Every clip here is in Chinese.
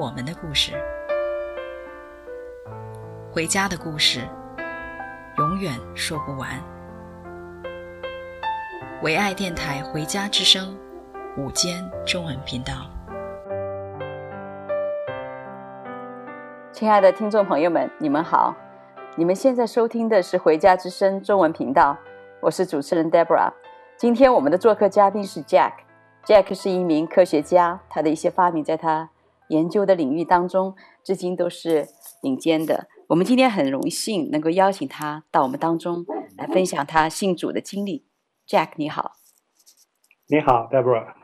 我们的故事，回家的故事，永远说不完。唯爱电台《回家之声》午间中文频道，亲爱的听众朋友们，你们好！你们现在收听的是《回家之声》中文频道，我是主持人 Deborah。今天我们的做客嘉宾是 Jack，Jack Jack 是一名科学家，他的一些发明在他。研究的领域当中，至今都是顶尖的。我们今天很荣幸能够邀请他到我们当中来分享他信主的经历。Jack，你好。你好，Deborah。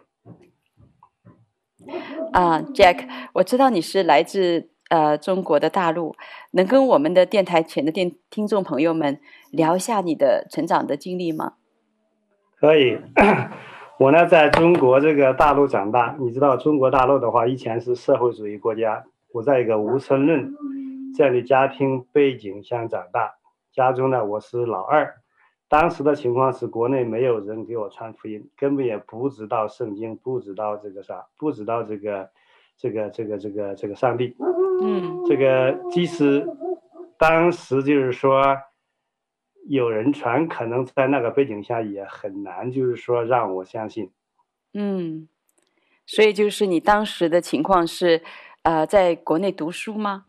啊，uh，Jack，我知道你是来自呃中国的大陆，能跟我们的电台前的电听众朋友们聊一下你的成长的经历吗？可以。我呢，在中国这个大陆长大，你知道中国大陆的话，以前是社会主义国家。我在一个无神论这样的家庭背景下长大，家中呢，我是老二。当时的情况是，国内没有人给我传福音，根本也不知道圣经，不知道这个啥，不知道这个这个这个这个这个上帝。嗯，这个即使当时就是说。有人传，可能在那个背景下也很难，就是说让我相信。嗯，所以就是你当时的情况是，呃，在国内读书吗？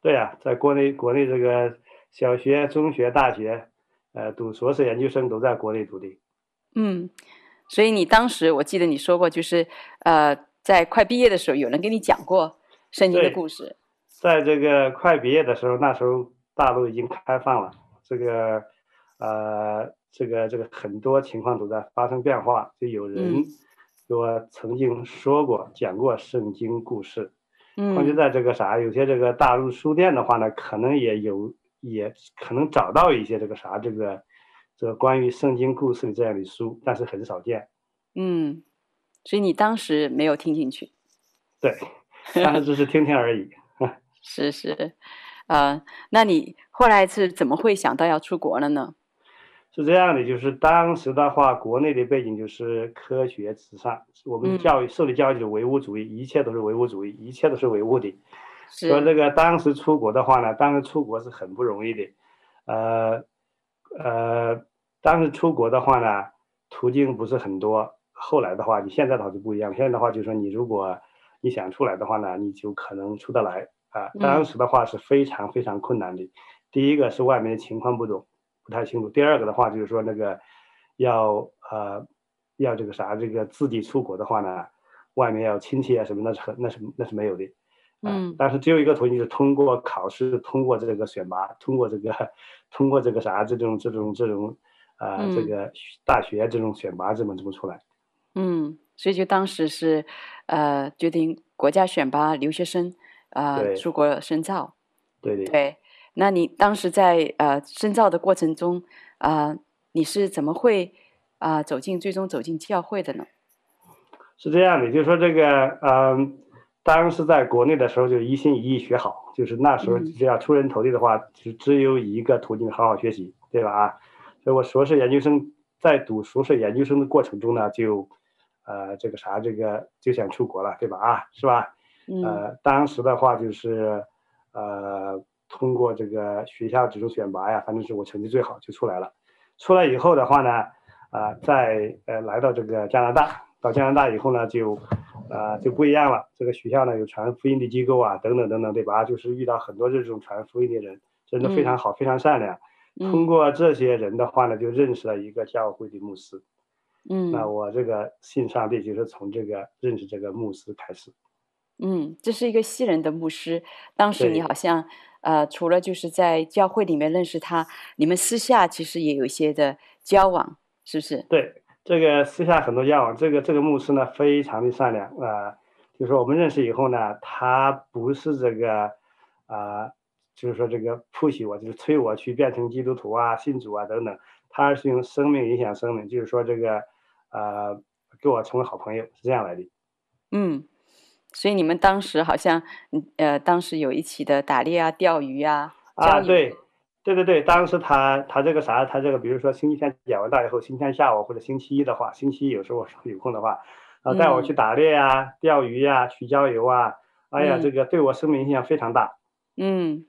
对呀、啊，在国内，国内这个小学、中学、大学，呃，读硕士研究生都在国内读的。嗯，所以你当时我记得你说过，就是呃，在快毕业的时候，有人跟你讲过圣经的故事。在这个快毕业的时候，那时候大陆已经开放了。这个，呃，这个这个很多情况都在发生变化，就有人给我曾经说过、嗯、讲过圣经故事，嗯，况且在这个啥，有些这个大陆书店的话呢，可能也有，也可能找到一些这个啥，这个这个关于圣经故事的这样的书，但是很少见。嗯，所以你当时没有听进去？对，当时只是听听而已。是 是。呃，那你后来是怎么会想到要出国了呢？是这样的，就是当时的话，国内的背景就是科学至上，我们教育受的教育就是唯物主义，一切都是唯物主义，一切都是唯物的。所以这个当时出国的话呢，当时出国是很不容易的。呃呃，当时出国的话呢，途径不是很多。后来的话，你现在倒是不一样，现在的话就是说，你如果你想出来的话呢，你就可能出得来。啊，当时的话是非常非常困难的。嗯、第一个是外面的情况不懂，不太清楚；第二个的话就是说那个要呃要这个啥，这个自己出国的话呢，外面要亲戚啊什么，那是很那是那是没有的。啊、嗯。但是只有一个途径，就是通过考试，通过这个选拔，通过这个通过这个啥这种这种这种啊、呃嗯、这个大学这种选拔这么这么出来。嗯，所以就当时是呃决定国家选拔留学生。呃，出国深造，对对对。那你当时在呃深造的过程中，啊、呃，你是怎么会啊、呃、走进最终走进教会的呢？是这样的，就是说这个，嗯、呃，当时在国内的时候就一心一意学好，就是那时候只要出人头地的话，嗯、就只有一个途径，好好学习，对吧？啊，所以我硕士研究生在读硕士研究生的过程中呢，就，呃，这个啥，这个就想出国了，对吧？啊，是吧？呃，当时的话就是，呃，通过这个学校这种选拔呀，反正是我成绩最好就出来了。出来以后的话呢，啊、呃，在呃来到这个加拿大，到加拿大以后呢，就，啊、呃，就不一样了。这个学校呢有传福音的机构啊，等等等等，对吧？就是遇到很多这种传福音的人，真的非常好，嗯、非常善良。通过这些人的话呢，就认识了一个教会的牧师。嗯，那我这个信上帝就是从这个认识这个牧师开始。嗯，这是一个西人的牧师。当时你好像，呃，除了就是在教会里面认识他，你们私下其实也有一些的交往，是不是？对，这个私下很多交往。这个这个牧师呢，非常的善良啊、呃。就是说我们认识以后呢，他不是这个啊、呃，就是说这个 push 我，就是催我去变成基督徒啊、信主啊等等，他是用生命影响生命，就是说这个呃，跟我成为好朋友是这样来的。嗯，所以你们当时好像呃，当时有一起的打猎啊、钓鱼啊。啊，对，对对对，当时他他这个啥，他这个比如说星期天演完道以后，星期天下午或者星期一的话，星期一有时候有空的话。啊，带我去打猎呀、啊、钓鱼呀、啊、去郊游啊！哎呀，这个对我生命影响非常大。嗯，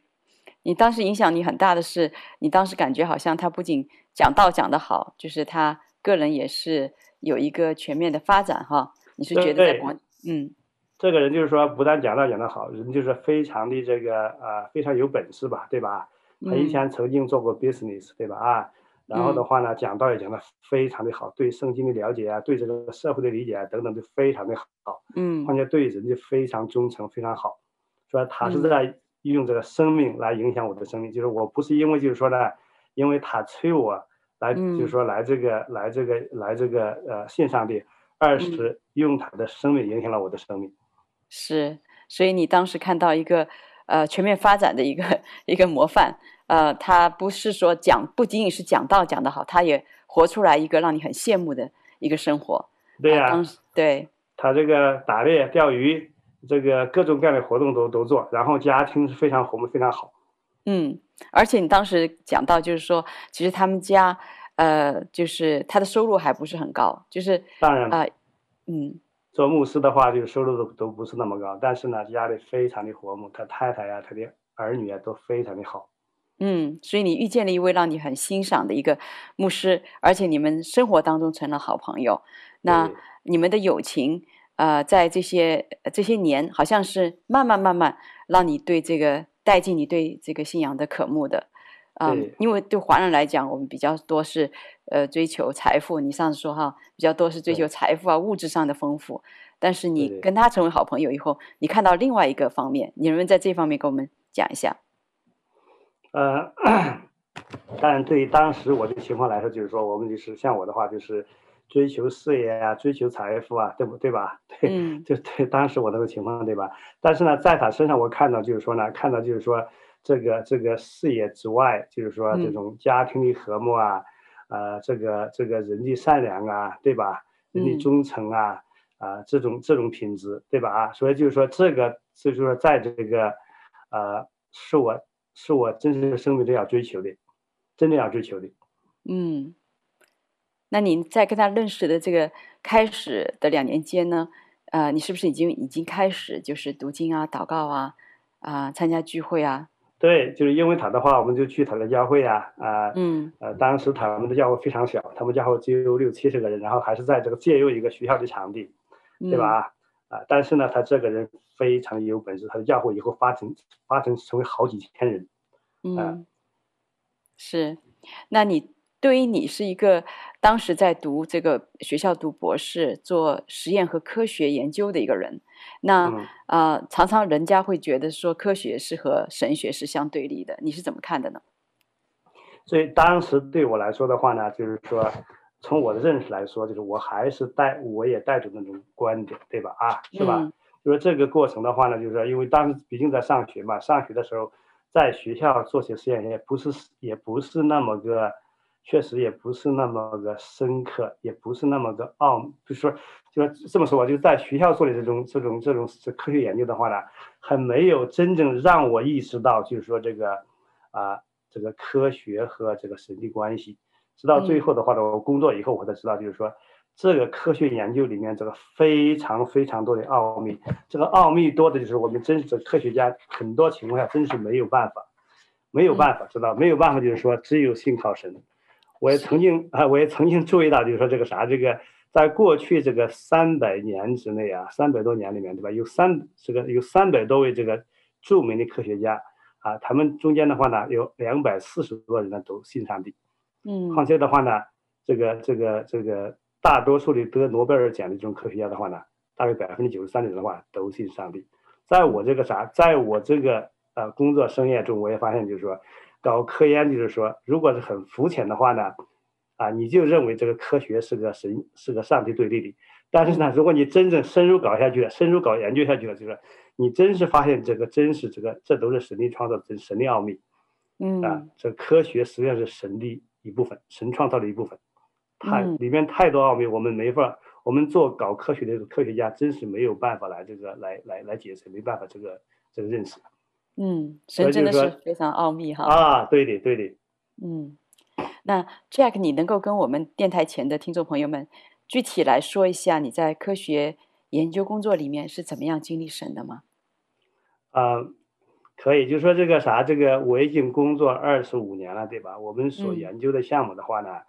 你当时影响你很大的是，你当时感觉好像他不仅讲道讲得好，就是他个人也是有一个全面的发展哈。你是觉得嗯，这个人就是说不但讲道讲得好，人就是非常的这个啊、呃，非常有本事吧，对吧？他以前曾经做过 business，对吧？啊。然后的话呢，讲道也讲得非常的好，对圣经的了解啊，对这个社会的理解啊等等都非常的好。嗯，况且对人就非常忠诚，非常好。说他是在用这个生命来影响我的生命，嗯、就是我不是因为就是说呢，因为他催我来，就是说来这个、嗯、来这个来这个呃信上帝，二是用他的生命影响了我的生命。是，所以你当时看到一个呃全面发展的一个一个模范。呃，他不是说讲，不仅仅是讲道讲得好，他也活出来一个让你很羡慕的一个生活。对呀、啊，当时对。他这个打猎、钓鱼，这个各种各样的活动都都做，然后家庭是非常和睦，非常好。嗯，而且你当时讲到，就是说，其实他们家，呃，就是他的收入还不是很高，就是当然，呃，嗯，做牧师的话，就是收入都都不是那么高，但是呢，家里非常的和睦，他太太呀、啊，他的儿女啊，都非常的好。嗯，所以你遇见了一位让你很欣赏的一个牧师，而且你们生活当中成了好朋友。那你们的友情，呃，在这些这些年，好像是慢慢慢慢让你对这个带进你对这个信仰的渴慕的。啊、嗯，因为对华人来讲，我们比较多是呃追求财富。你上次说哈，比较多是追求财富啊，物质上的丰富。但是你跟他成为好朋友以后，你看到另外一个方面，你能不能在这方面跟我们讲一下？呃，但对于当时我的情况来说，就是说，我们就是像我的话，就是追求事业啊，追求财富啊，对不对吧？对，嗯、就对当时我那个情况，对吧？但是呢，在他身上，我看到就是说呢，看到就是说，这个这个事业之外，就是说这种家庭的和睦啊，嗯、呃，这个这个人的善良啊，对吧？人的忠诚啊，啊、嗯呃，这种这种品质，对吧？啊，所以就是说，这个就是说，在这个呃，是我。是我真实的生命都要追求的，真的要追求的。嗯，那您在跟他认识的这个开始的两年间呢？呃，你是不是已经已经开始就是读经啊、祷告啊、啊、呃、参加聚会啊？对，就是因为他的话，我们就去他的教会啊啊。呃、嗯。呃，当时他们的教会非常小，他们教会只有六七十个人，然后还是在这个借用一个学校的场地，对吧？嗯啊，但是呢，他这个人非常有本事，他的教会以后发展发展成为好几千人。嗯，啊、是，那你对于你是一个当时在读这个学校读博士，做实验和科学研究的一个人，那呃，常常人家会觉得说科学是和神学是相对立的，你是怎么看的呢？所以当时对我来说的话呢，就是说。从我的认识来说，就是我还是带，我也带着那种观点，对吧？啊，是吧？嗯、就是这个过程的话呢，就是说，因为当时毕竟在上学嘛，上学的时候，在学校做些实验，也不是，也不是那么个，确实也不是那么的深刻，也不是那么的奥，就是说，就说这么说吧，就是在学校做的这种这种这种科学研究的话呢，还没有真正让我意识到，就是说这个啊，这个科学和这个神的关系。直到最后的话呢，我工作以后我才知道，就是说，这个科学研究里面这个非常非常多的奥秘，这个奥秘多的就是我们真实的科学家很多情况下真是没有办法，没有办法知道，没有办法就是说只有信靠神。我也曾经啊，我也曾经注意到，就是说这个啥，这个在过去这个三百年之内啊，三百多年里面对吧，有三这个有三百多位这个著名的科学家啊，他们中间的话呢，有两百四十多人呢都信上帝。嗯，况且的话呢，这个这个这个大多数的得诺贝尔奖的这种科学家的话呢，大概百分之九十三的人的话都信上帝。在我这个啥，在我这个呃工作生涯中，我也发现就是说，搞科研就是说，如果是很肤浅的话呢，啊，你就认为这个科学是个神是个上帝对立的，但是呢，如果你真正深入搞下去了，深入搞研究下去了，就是你真是发现这个真是这个，这都是神力创造的神力奥秘。嗯啊，这科学实际上是神的一部分，神创造的一部分，太嗯里面太多奥秘，我们没法，我们做搞科学的科学家真是没有办法来这个来来来解释，没办法这个这个认识。嗯，神真的是非常奥秘哈。啊，对的，对的。嗯，那 Jack，你能够跟我们电台前的听众朋友们具体来说一下你在科学研究工作里面是怎么样经历神的吗？啊、呃，可以，就说这个啥，这个我已经工作二十五年了，对吧？我们所研究的项目的话呢，嗯、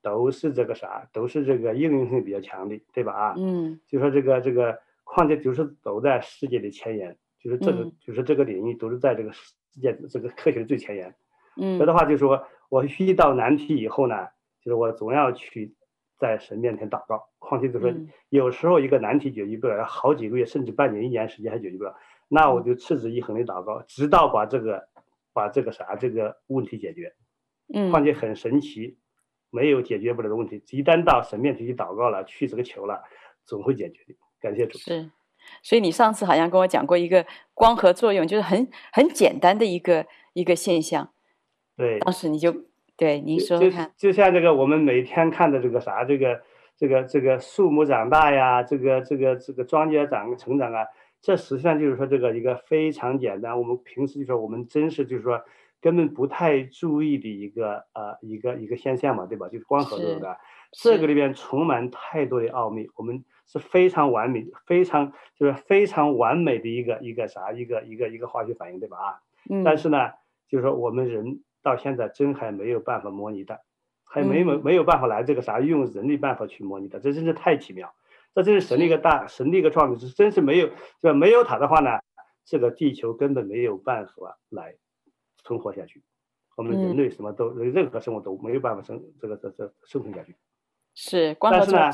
都是这个啥，都是这个应用性比较强的，对吧？啊，嗯，就说这个这个况且就是走在世界的前沿，就是这个、嗯、就是这个领域都是在这个世界这个科学的最前沿。嗯，所以的话就是说我遇到难题以后呢，就是我总要去在神面前祷告。况且就是说有时候一个难题解决不了，好几个月甚至半年、一年时间还解决不了，那我就持之以恒的祷告，直到把这个把这个啥这个问题解决。嗯，况且很神奇，没有解决不了的问题，一旦到神面前去祷告了，去这个求了，总会解决的。感谢主。是，所以你上次好像跟我讲过一个光合作用，就是很很简单的一个一个现象。对，当时你就对您说说看就，就像这个我们每天看的这个啥，这个这个这个树木长大呀，这个这个这个庄稼长成长啊，这实际上就是说这个一个非常简单，我们平时就说我们真是就是说根本不太注意的一个呃一个一个现象嘛，对吧？就是光合作用的，这个里边充满太多的奥秘，我们是非常完美，非常就是非常完美的一个一个啥一个一个一个化学反应，对吧？啊，嗯，但是呢，就是说我们人。到现在真还没有办法模拟的，还没没没有办法来这个啥用人力办法去模拟的，这真是太奇妙，这真是神的一个大神的一个创造，是真是没有，就没有它的话呢，这个地球根本没有办法来存活下去，我们人类什么都任何生物都没有办法生这个这这生存下去。是，但是呢，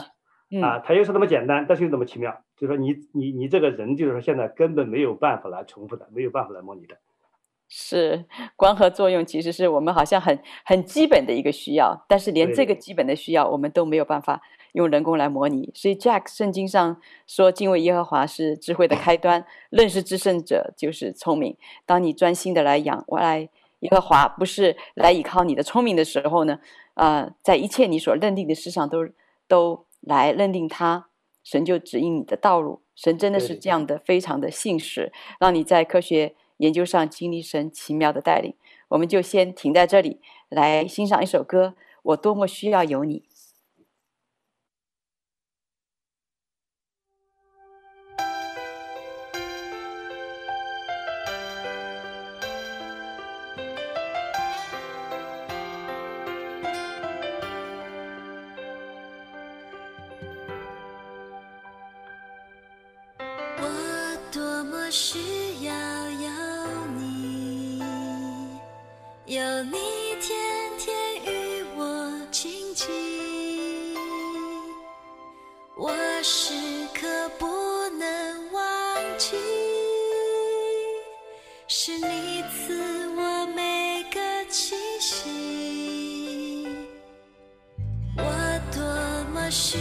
啊，它又是那么简单，但是又那么奇妙，就是说你你你这个人就是说现在根本没有办法来重复的，没有办法来模拟的。是光合作用，其实是我们好像很很基本的一个需要，但是连这个基本的需要，我们都没有办法用人工来模拟。所以，Jack 圣经上说，敬畏耶和华是智慧的开端，认识至圣者就是聪明。当你专心的来仰赖耶和华，不是来依靠你的聪明的时候呢，呃，在一切你所认定的事上都都来认定他，神就指引你的道路。神真的是这样的，非常的信实，让你在科学。研究上经历神奇妙的带领，我们就先停在这里，来欣赏一首歌。我多么需要有你。需要。有你有你天天与我亲近，我时刻不能忘记，是你赐我每个气息，我多么需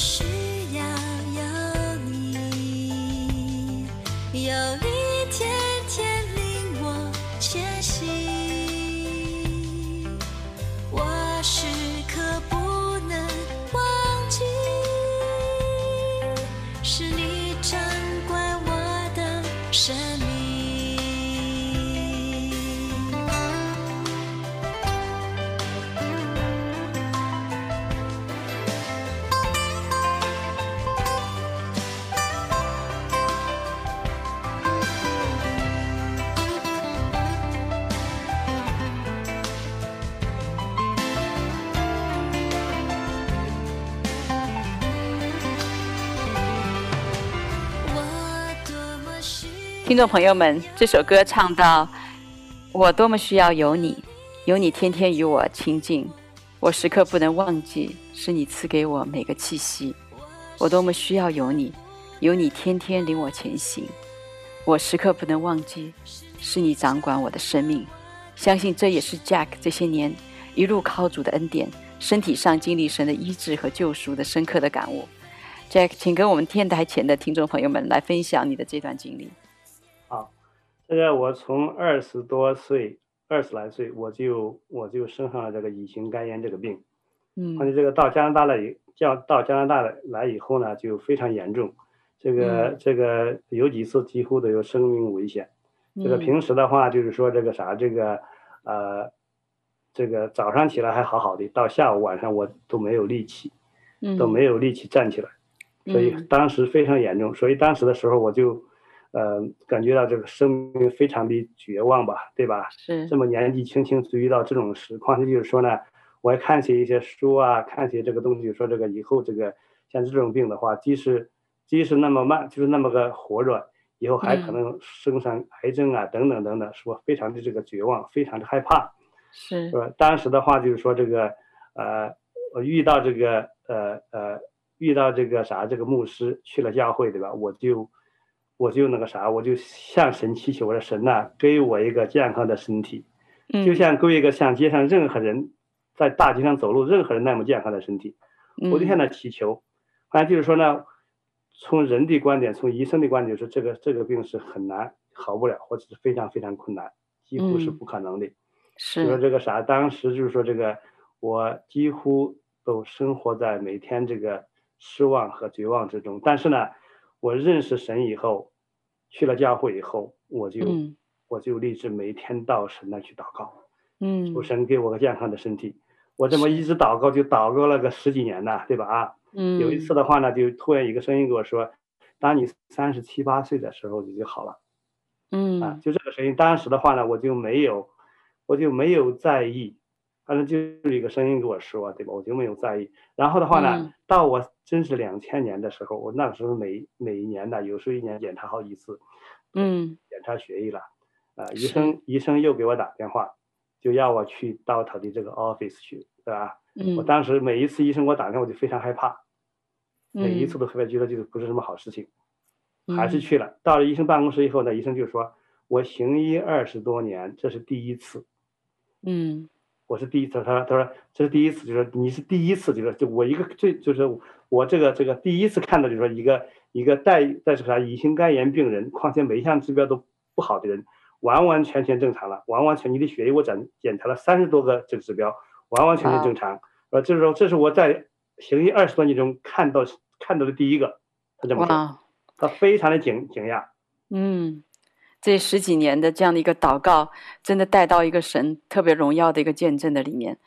需听众朋友们，这首歌唱到：“我多么需要有你，有你天天与我亲近，我时刻不能忘记，是你赐给我每个气息。我多么需要有你，有你天天领我前行，我时刻不能忘记，是你掌管我的生命。相信这也是 Jack 这些年一路靠主的恩典，身体上经历神的医治和救赎的深刻的感悟。Jack，请跟我们电台前的听众朋友们来分享你的这段经历。”好，这个我从二十多岁，二十来岁，我就我就生上了这个乙型肝炎这个病，嗯，而且这个到加拿大了以，叫到加拿大来以后呢，就非常严重，这个、嗯、这个有几次几乎都有生命危险。这个平时的话就是说这个啥，这个呃，这个早上起来还好好的，到下午晚上我都没有力气，嗯，都没有力气站起来，所以当时非常严重，所以当时的时候我就。呃，感觉到这个生命非常的绝望吧，对吧？是这么年纪轻轻就遇到这种实况，就是说呢，我还看些一些书啊，看些这个东西，说这个以后这个像这种病的话，即使即使那么慢，就是那么个活着，以后还可能生上癌症啊，等等等等，是我非常的这个绝望，非常的害怕。是，是吧？当时的话就是说这个呃，我遇到这个呃呃，遇到这个啥，这个牧师去了教会，对吧？我就。我就那个啥，我就向神祈求，我说神呐，给我一个健康的身体，就像给一个像街上任何人在大街上走路，任何人那么健康的身体，我就向他祈求。反正就是说呢，从人的观点，从医生的观点，就是这个这个病是很难好不了，或者是非常非常困难，几乎是不可能的。是。说这个啥，当时就是说这个，我几乎都生活在每天这个失望和绝望之中。但是呢，我认识神以后。去了教会以后，我就、嗯、我就立志每天到神那去祷告，嗯，求神给我个健康的身体。我这么一直祷告，就祷告了个十几年呐，对吧？啊，嗯，有一次的话呢，就突然一个声音跟我说：“当你三十七八岁的时候，你就好了。”嗯，啊，就这个声音。当时的话呢，我就没有，我就没有在意。反正就是一个声音跟我说，对吧？我就没有在意。然后的话呢，嗯、到我真是两千年的时候，我那个时候每每一年呢，有时候一年检查好几次，嗯，检查血液了，啊、呃，医生医生又给我打电话，就要我去到他的这个 office 去，对吧？嗯，我当时每一次医生给我打电话，我就非常害怕，嗯、每一次都特别觉得这个不是什么好事情，嗯、还是去了。到了医生办公室以后呢，医生就说，我行医二十多年，这是第一次，嗯。我是第一次，他说他说这是第一次，就是说你是第一次，就是就我一个最就是我这个这个第一次看到，就是说一个一个带带是啥乙型肝炎病人，况且每一项指标都不好的人，完完全全正常了，完完全你的血液我检检查了三十多个这个指标，完完全全正常，呃，就是说这是我在行医二十多年中看到看到的第一个，他这么说，他非常的惊惊讶，嗯。这十几年的这样的一个祷告，真的带到一个神特别荣耀的一个见证的里面。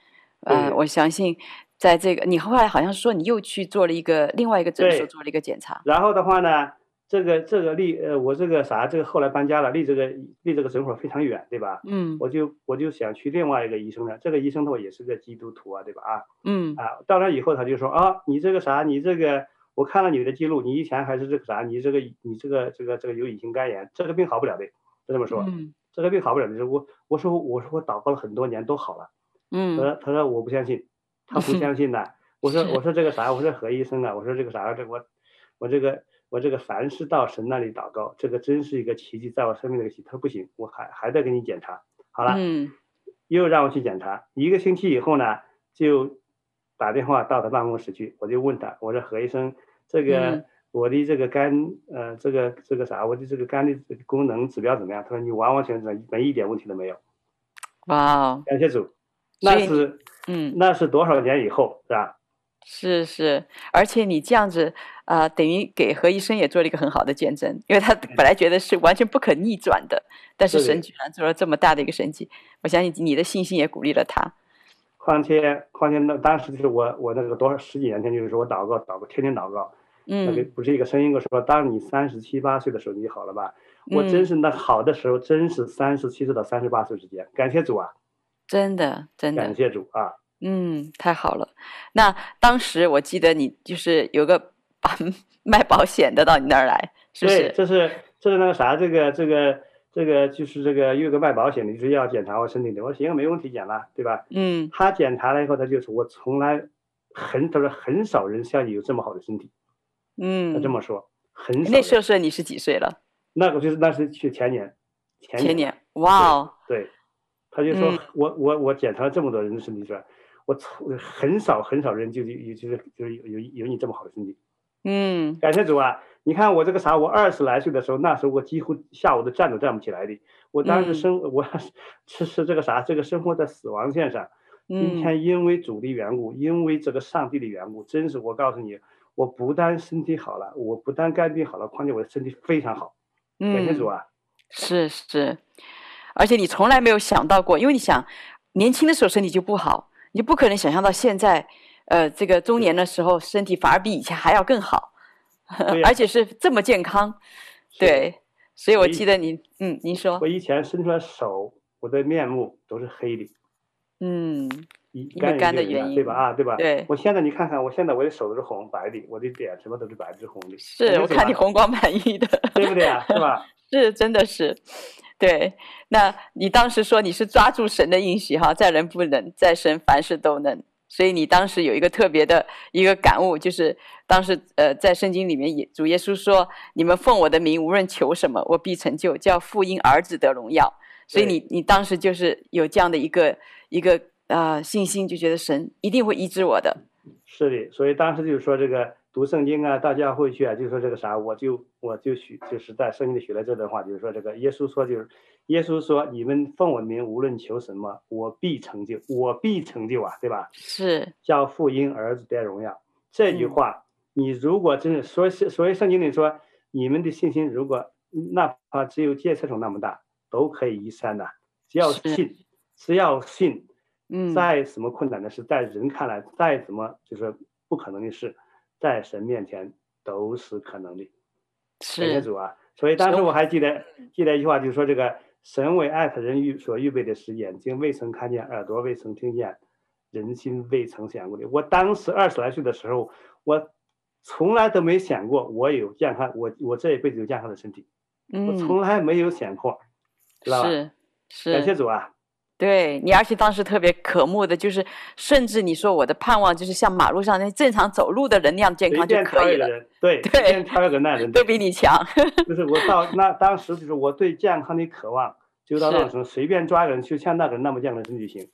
呃，我相信，在这个你后来好像说你又去做了一个另外一个诊所做了一个检查。然后的话呢，这个这个离呃我这个啥这个后来搬家了，离这个离这个诊所非常远，对吧？嗯。我就我就想去另外一个医生呢，这个医生的话也是个基督徒啊，对吧？啊。嗯。啊，到那以后他就说啊，你这个啥，你这个。我看了你的记录，你以前还是这个啥？你这个你这个这个这个有乙型肝炎，这个病好不了的，就这么说。嗯。这个病好不了的，我我说我说我祷告了很多年都好了。嗯。他说他说我不相信，他不相信的。我说我说这个啥？我说何医生啊？我说这个啥？这我我这个我这个凡是到神那里祷告，这个真是一个奇迹，在我生命的一个奇迹。他说不行，我还还得给你检查。好了。嗯。又让我去检查，一个星期以后呢，就。打电话到他办公室去，我就问他，我说何医生，这个、嗯、我的这个肝呃这个这个啥，我的这个肝的功能指标怎么样？他说你完完全全没一点问题都没有。哇，感谢主，那是嗯，那是多少年以后是吧？是是，而且你这样子啊、呃，等于给何医生也做了一个很好的见证，因为他本来觉得是完全不可逆转的，但是神居然做了这么大的一个神迹，我相信你的信心也鼓励了他。况且况且那当时就是我我那个多少十几年前就是说我祷告祷告天天祷告，嗯，那个不是一个声音跟我说，当你三十七八岁的时候你就好了吧？嗯、我真是那好的时候真是三十七岁到三十八岁之间，感谢主啊，真的真的感谢主啊。嗯，太好了。那当时我记得你就是有个 卖保险的到你那儿来，是不是？对，这是这是那个啥，这个这个这个就是这个有个卖保险的，就是要检查我身体的。我说行，没问题，检了，对吧？嗯。他检查了以后，他就说我从来很他说很少人像你有这么好的身体。嗯。他这么说，很少。那时候是你是几岁了？那个就是那是去前年，前年。前年，哇哦。对。他就说、嗯、我我我检查了这么多人的身体，说。我从很少很少人就有就是就是有有有你这么好的身体，嗯，感谢主啊！你看我这个啥，我二十来岁的时候，那时候我几乎下午都站都站不起来的。我当时生、嗯、我是是这个啥，这个生活在死亡线上。今天因为主的缘故，因为这个上帝的缘故，真是我告诉你，我不但身体好了，我不但肝病好了，况且我的身体非常好。感谢主啊！是是，而且你从来没有想到过，因为你想年轻的时候身体就不好。你不可能想象到现在，呃，这个中年的时候身体反而比以前还要更好，而且是这么健康，对，所以我记得你，嗯，您说，我以前伸出来手，我的面目都是黑的，嗯，因为肝的原因，对吧？啊，对吧？对，我现在你看看，我现在我的手都是红白的，我的脸什么都是白的，是红的，是我看你红光满溢的，对不对啊？是吧？是，真的是。对，那你当时说你是抓住神的应许哈，在人不能，在神凡事都能。所以你当时有一个特别的一个感悟，就是当时呃在圣经里面也主耶稣说：“你们奉我的名无论求什么，我必成就，叫父因儿子得荣耀。”所以你你当时就是有这样的一个一个啊、呃、信心，就觉得神一定会医治我的。是的，所以当时就是说这个。读圣经啊，大家会去啊，就说这个啥，我就我就许，就是在圣经里学了这段话，就是说这个耶稣说，就是耶稣说，你们奉我的名无论求什么，我必成就，我必成就啊，对吧？是叫父因儿子得荣耀。这句话，你如果真是说，所以圣经里说，你们的信心如果哪怕只有芥菜种那么大，都可以移山的，只要信，只要信，嗯，再什么困难的事，在人看来再怎么就是不可能的事。在神面前都是可能的，感谢主啊！所以当时我还记得记得一句话，就是说这个神为爱他人预所预备的是眼睛未曾看见，耳朵未曾听见，人心未曾想过的。我当时二十来岁的时候，我从来都没想过我有健康，我我这一辈子有健康的身体，嗯、我从来没有想过，知道吧？是是，感谢主啊！对你，而且当时特别渴慕的，就是甚至你说我的盼望就是像马路上那正常走路的人那样健康就可以了。对对，超越个那人 都比你强。就是我到那当时就是我对健康的渴望，就到那时候随便抓个人就像那个人那么健康的身体行。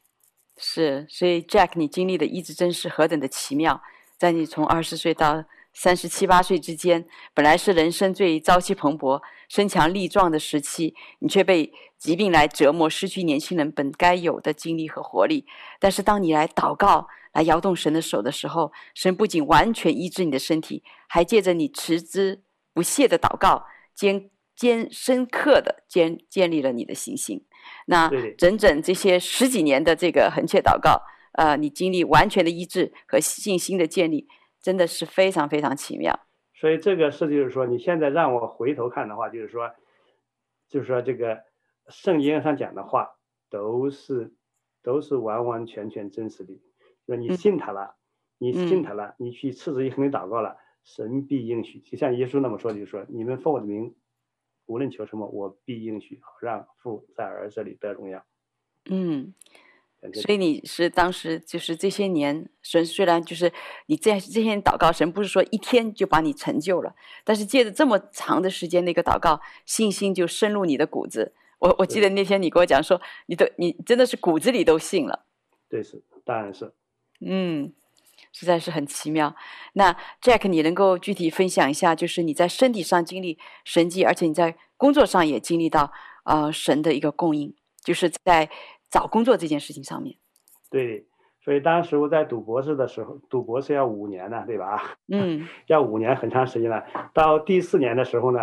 是，所以 Jack，你经历的一直真是何等的奇妙，在你从二十岁到三十七八岁之间，本来是人生最朝气蓬勃、身强力壮的时期，你却被。疾病来折磨，失去年轻人本该有的精力和活力。但是，当你来祷告、来摇动神的手的时候，神不仅完全医治你的身体，还借着你持之不懈的祷告，坚坚深刻的建建立了你的信心。那整整这些十几年的这个横切祷告，呃，你经历完全的医治和信心的建立，真的是非常非常奇妙。所以，这个事就是说，你现在让我回头看的话，就是说，就是说这个。圣经上讲的话都是都是完完全全真实的，说你信他了，嗯、你信他了，你去赤子一恒的祷告了，神必应许。就像耶稣那么说，就是说你们奉我的名，无论求什么，我必应许，好让父在儿子里得荣耀。嗯，所以你是当时就是这些年，神虽然就是你这样这些年祷告，神不是说一天就把你成就了，但是借着这么长的时间那个祷告，信心就深入你的骨子。我我记得那天你跟我讲说，你都你真的是骨子里都信了，对，是当然是，嗯，实在是很奇妙。那 Jack，你能够具体分享一下，就是你在身体上经历神迹，而且你在工作上也经历到呃神的一个供应，就是在找工作这件事情上面。对，所以当时我在读博士的时候，读博士要五年呢，对吧？嗯，要五年，很长时间了。到第四年的时候呢，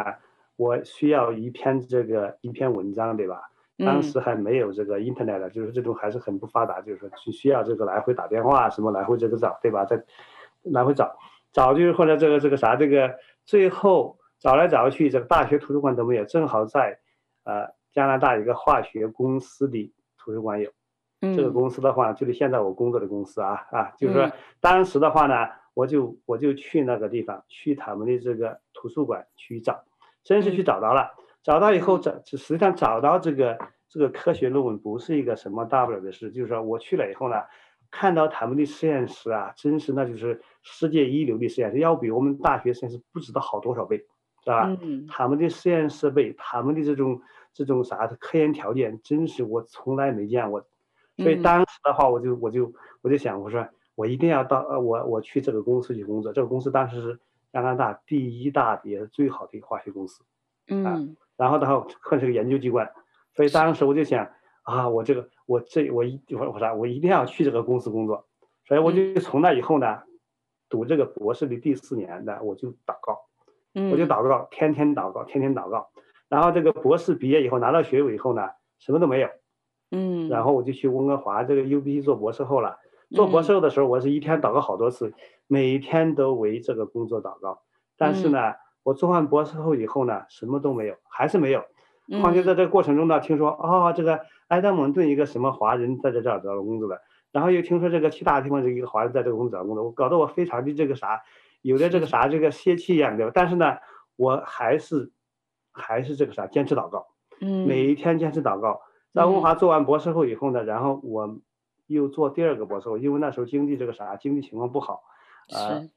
我需要一篇这个一篇文章，对吧？当时还没有这个 internet，就是这种还是很不发达，就是说需需要这个来回打电话，什么来回这个找，对吧？在来回找，找就是后来这个这个啥，这个最后找来找去，这个大学图书馆都没有，正好在呃加拿大一个化学公司的图书馆有。这个公司的话，就是现在我工作的公司啊啊，就是说当时的话呢，我就我就去那个地方，去他们的这个图书馆去找，真是去找到了。找到以后，找实际上找到这个这个科学论文不是一个什么大不了的事，就是说我去了以后呢，看到他们的实验室啊，真是那就是世界一流的实验室，要比我们大学实验室不知道好多少倍，是吧？嗯。他们的实验设备，他们的这种这种啥的科研条件，真是我从来没见过。所以当时的话，我就我就我就想，我说我一定要到呃，我我去这个公司去工作。这个公司当时是加拿大第一大的也是最好的一个化学公司，嗯。然后，的话可是个研究机关，所以当时我就想啊，我这个我这我一我我啥，我一定要去这个公司工作，所以我就从那以后呢，读这个博士的第四年呢，我就祷告，我就祷告，天天祷告，天天祷告。然后这个博士毕业以后拿到学位以后呢，什么都没有，嗯，然后我就去温哥华这个 UBC 做博士后了。做博士后的时候，我是一天祷告好多次，每天都为这个工作祷告，但是呢。我做完博士后以后呢，什么都没有，还是没有。况且在这个过程中呢，听说啊、哦，这个埃德蒙顿一个什么华人在这这儿找到工作了，然后又听说这个其他地方这一个华人在这个公司找工作，我搞得我非常的这个啥，有的这个啥这个泄气一样的。但是呢，我还是还是这个啥，坚持祷告，嗯，每一天坚持祷告。在温哥华做完博士后以后呢，然后我又做第二个博士后，因为那时候经济这个啥，经济情况不好，呃。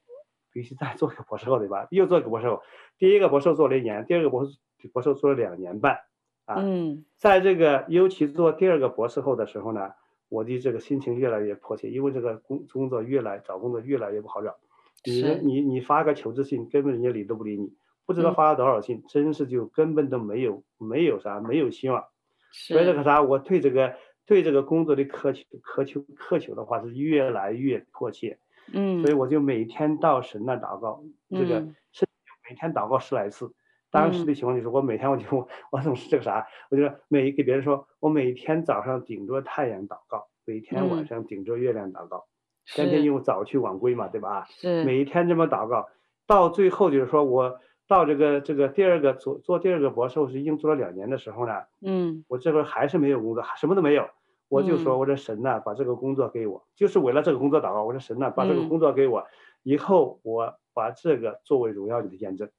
必须再做一个博士后，对吧？又做一个博士后，第一个博士后做了一年，第二个博士博士后做了两年半，啊，嗯，在这个尤其做第二个博士后的时候呢，我的这个心情越来越迫切，因为这个工工作越来找工作越来越不好找，你你你发个求职信，根本人家理都不理你，不知道发了多少信，嗯、真是就根本都没有没有啥没有希望，所以这个啥，我对这个对这个工作的渴求渴求渴求的话是越来越迫切。嗯，所以我就每天到神那祷告，这个是每天祷告十来次。当时的情况就是，我每天我就 我总是这个啥，我就每给别人说，我每天早上顶着太阳祷告，每天晚上顶着月亮祷告，天天因为早去晚归嘛，对吧？是。每一天这么祷告，到最后就是说我到这个这个第二个做做第二个博士后是已经做了两年的时候呢，嗯，我这会儿还是没有工作，什么都没有。我就说，我说神呐，把这个工作给我，就是为了这个工作祷告。我说神呐，把这个工作给我，以后我把这个作为荣耀你的见证。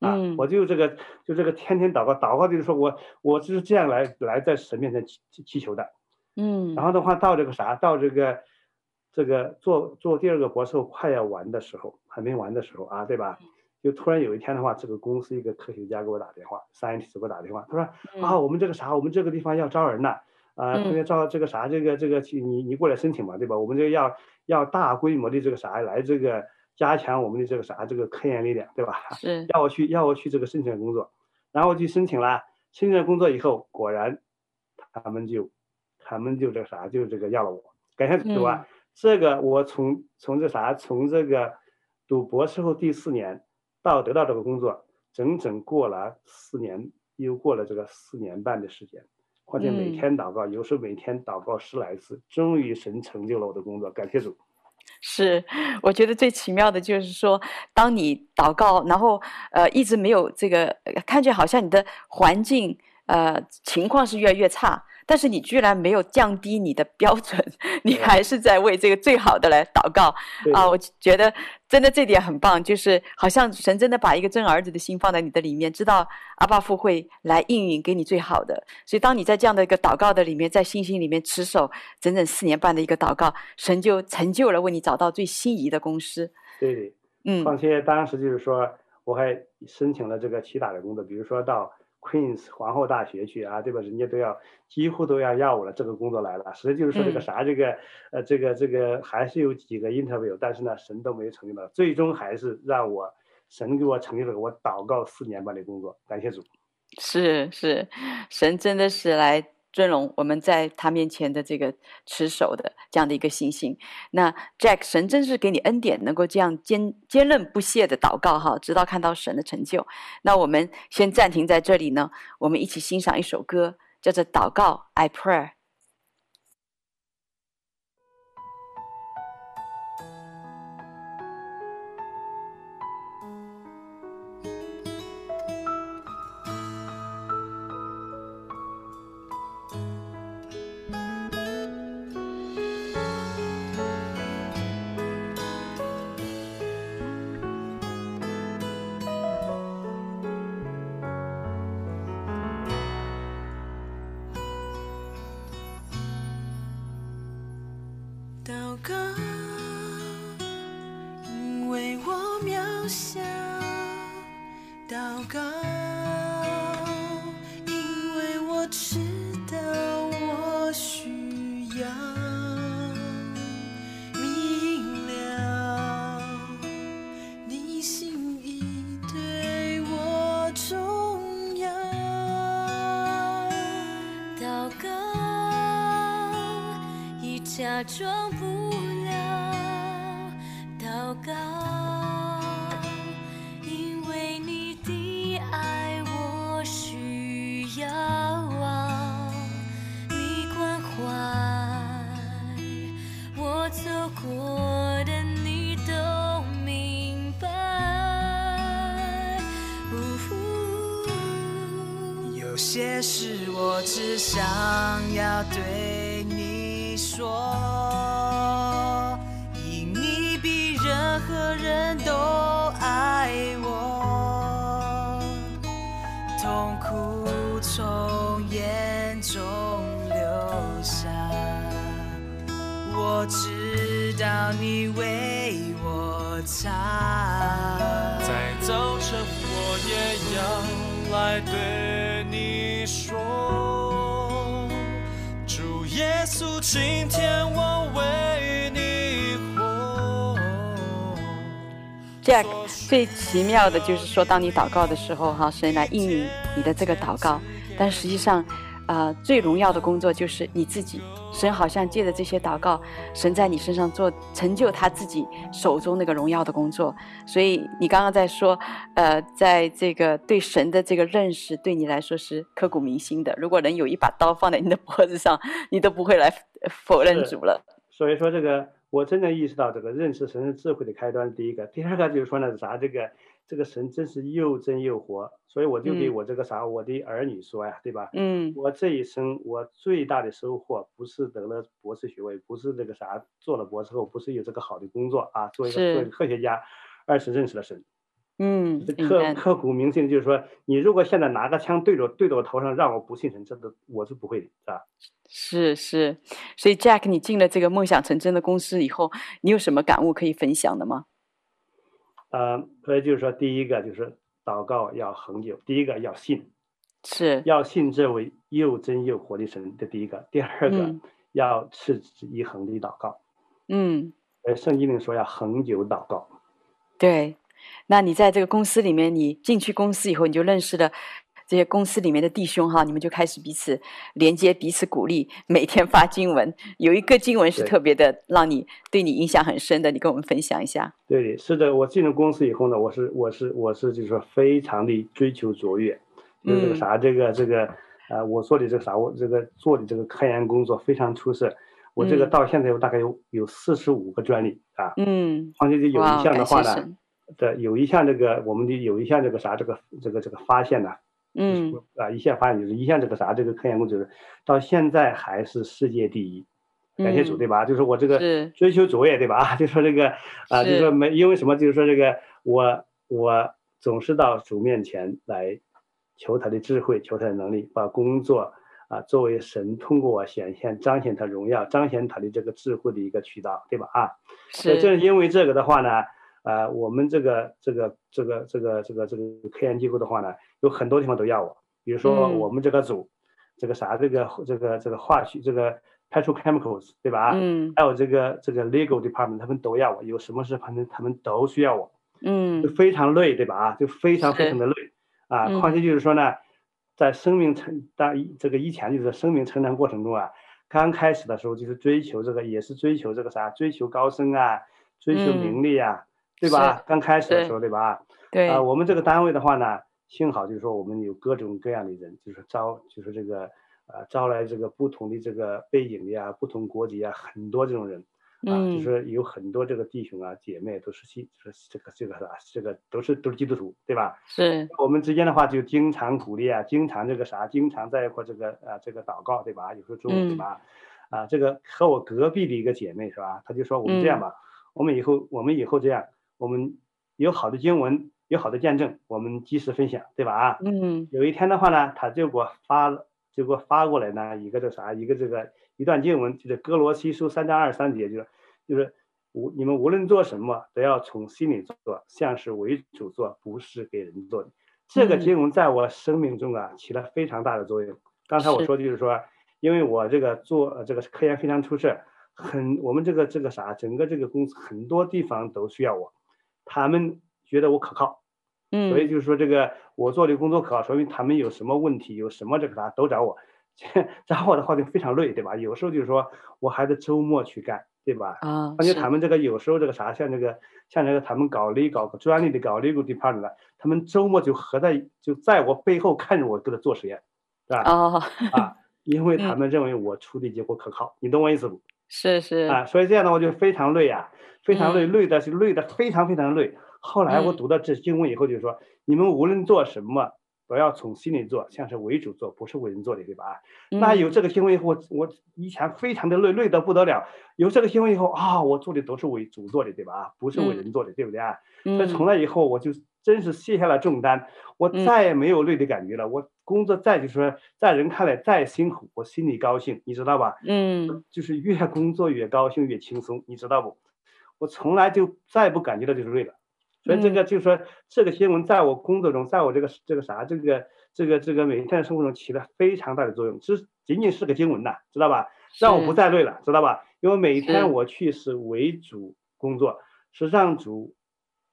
啊，我就这个就这个天天祷告，祷告就是说我我就是这样来来在神面前祈祈求的。嗯，然后的话到这个啥，到这个这个做做第二个博士后快要完的时候，还没完的时候啊，对吧？就突然有一天的话，这个公司一个科学家给我打电话，scientist 给我打电话，他说啊，我们这个啥，我们这个地方要招人呢。啊，特别招这个啥，这个这个去你你过来申请嘛，对吧？我们这个要要大规模的这个啥来这个加强我们的这个啥这个科研力量，对吧？是。要我去要我去这个申请工作，然后我去申请了，申请了工作以后，果然他们就他们就这个啥就这个要了我，感谢主啊！这个我从从这啥从这个读博士后第四年到得到这个工作，整整过了四年，又过了这个四年半的时间。况且每天祷告，嗯、有时候每天祷告十来次，终于神成就了我的工作，感谢主。是，我觉得最奇妙的就是说，当你祷告，然后呃一直没有这个，看见好像你的环境呃情况是越来越差。但是你居然没有降低你的标准，你还是在为这个最好的来祷告啊！我觉得真的这点很棒，就是好像神真的把一个真儿子的心放在你的里面，知道阿爸父会来应允给你最好的。所以当你在这样的一个祷告的里面，在信心里面持守整整四年半的一个祷告，神就成就了为你找到最心仪的公司。对，嗯，况且当时就是说，我还申请了这个祈祷的工作，比如说到。Queen's 皇后大学去啊，对吧？人家都要几乎都要要我了，这个工作来了。实际就是说这个啥，这个、嗯、呃，这个这个还是有几个 interview，但是呢，神都没有成就到，最终还是让我神给我成就了我祷告四年半的工作。感谢主。是是，神真的是来。尊荣我们在他面前的这个持守的这样的一个信心。那 Jack，神真是给你恩典，能够这样坚坚韧不懈的祷告哈，直到看到神的成就。那我们先暂停在这里呢，我们一起欣赏一首歌，叫做《祷告》，I Pray。假装不为我擦，在早晨我也要来对你说，主耶稣，今天我为你活。Jack，最奇妙的就是说，当你祷告的时候，哈，神来应允你的这个祷告，但实际上。啊、呃，最荣耀的工作就是你自己。神好像借着这些祷告，神在你身上做成就他自己手中那个荣耀的工作。所以你刚刚在说，呃，在这个对神的这个认识，对你来说是刻骨铭心的。如果能有一把刀放在你的脖子上，你都不会来否认 主了。所以说，这个我真正意识到，这个认识神是智慧的开端，第一个，第二个就是说呢，咱这个。这个神真是又真又活，所以我就给我这个啥、嗯、我的儿女说呀，对吧？嗯，我这一生我最大的收获不是得了博士学位，不是这个啥做了博士后，不是有这个好的工作啊，做一个做一个科学家，而是认识了神。嗯，刻刻骨铭心，就是说，你如果现在拿个枪对着对着我头上，让我不信神，这都我是不会的，是吧？是是，所以 Jack，你进了这个梦想成真的公司以后，你有什么感悟可以分享的吗？呃，所以就是说，第一个就是祷告要恒久，第一个要信，是要信这位又真又活的神。这第一个，第二个、嗯、要持之以恒的祷告。嗯，而圣经里说要恒久祷告。对，那你在这个公司里面，你进去公司以后，你就认识了。这些公司里面的弟兄哈，你们就开始彼此连接、彼此鼓励，每天发经文。有一个经文是特别的，让你对你印象很深的，你跟我们分享一下。对，是的，我进入公司以后呢，我是我是我是就是说非常的追求卓越，就是这个啥、嗯、这个这个呃，我做的这个啥，我这个做的这个科研工作非常出色。我这个到现在我大概有有四十五个专利啊。嗯。况且有一项的话呢，对，有一项这个我们的有一项这个啥这个这个这个发现呢。嗯啊，一线发展就是一线这个啥，这个科研工作到现在还是世界第一，感谢主，对吧？就是我这个追求卓越，对吧？啊 就说这个啊，就说没因为什么，就是说这个我我总是到主面前来求他的智慧，求他的能力，把工作啊作为神通过我显现彰显他荣耀，彰显他的这个智慧的一个渠道，对吧？啊，是正因为这个的话呢。啊、呃，我们这个这个这个这个这个这个科研机构的话呢，有很多地方都要我，比如说我们这个组，这个啥，这个这个这个化学这个 petrochemicals 对吧？嗯，还有这个这个 legal department，他们都要我，有什么事反正他们都需要我。嗯，就非常累，对吧？啊就非常非常的累啊！况且就是说呢，在生命成当这个以前就是生命成长过程中啊，刚开始的时候就是追求这个，也是追求这个啥，追求高升啊，追求名利啊，对吧？刚开始的时候，对吧？对啊，我们这个单位的话呢，幸好就是说我们有各种各样的人，就是招，就是这个呃招来这个不同的这个背景的呀，不同国籍啊，很多这种人。啊，就是有很多这个弟兄啊姐妹都是信，就是这个这个啥，这个都是都是基督徒，对吧？是。我们之间的话就经常鼓励啊，经常这个啥，经常在一块这个啊这个祷告，对吧？有时候中午对吧？嗯、啊，这个和我隔壁的一个姐妹是吧？她就说我们这样吧，嗯、我们以后我们以后这样，我们有好的经文，有好的见证，我们及时分享，对吧？啊，嗯。有一天的话呢，他就给我发了，就给我发过来呢一个这啥，一个这个。一段经文就是哥罗西书三章二三节，就是就是无你们无论做什么，都要从心里做，像是为主做，不是给人做的。这个经文在我生命中啊起了非常大的作用。刚才我说的就是说，因为我这个做这个科研非常出色，很我们这个这个啥，整个这个公司很多地方都需要我，他们觉得我可靠，嗯，所以就是说这个我做的工作可靠，说明他们有什么问题，有什么这个啥都找我。找我的话就非常累，对吧？有时候就是说我还得周末去干，对吧？啊，而且他们这个有时候这个啥，像这个像这个他们搞利搞专利的搞 legal department 的，他们周末就合在就在我背后看着我给他做实验，是吧？哦，啊，因为他们认为我出的结果可靠，你懂我意思不？是是啊，所以这样的话就非常累啊，非常累，累的是累的非常非常累。后来我读到这经文以后，就是说你们无论做什么。都要从心里做，像是为主做，不是为人做的，对吧？嗯、那有这个行为以后，我我以前非常的累，累得不得了。有这个行为以后啊，我做的都是为主做的，对吧？不是为人做的，嗯、对不对啊？所以从那以后，我就真是卸下了重担，我再也没有累的感觉了。嗯、我工作再就是说，在人看来再辛苦，我心里高兴，你知道吧？嗯，就是越工作越高兴，越轻松，你知道不？我从来就再不感觉到就是累了。所以这个就是说，这个新闻在我工作中，在我这个这个啥，这个这个这个每天的生活中起了非常大的作用。这仅仅是个经文呐，知道吧？让我不再累了，知道吧？因为每天我去是为主工作，是让主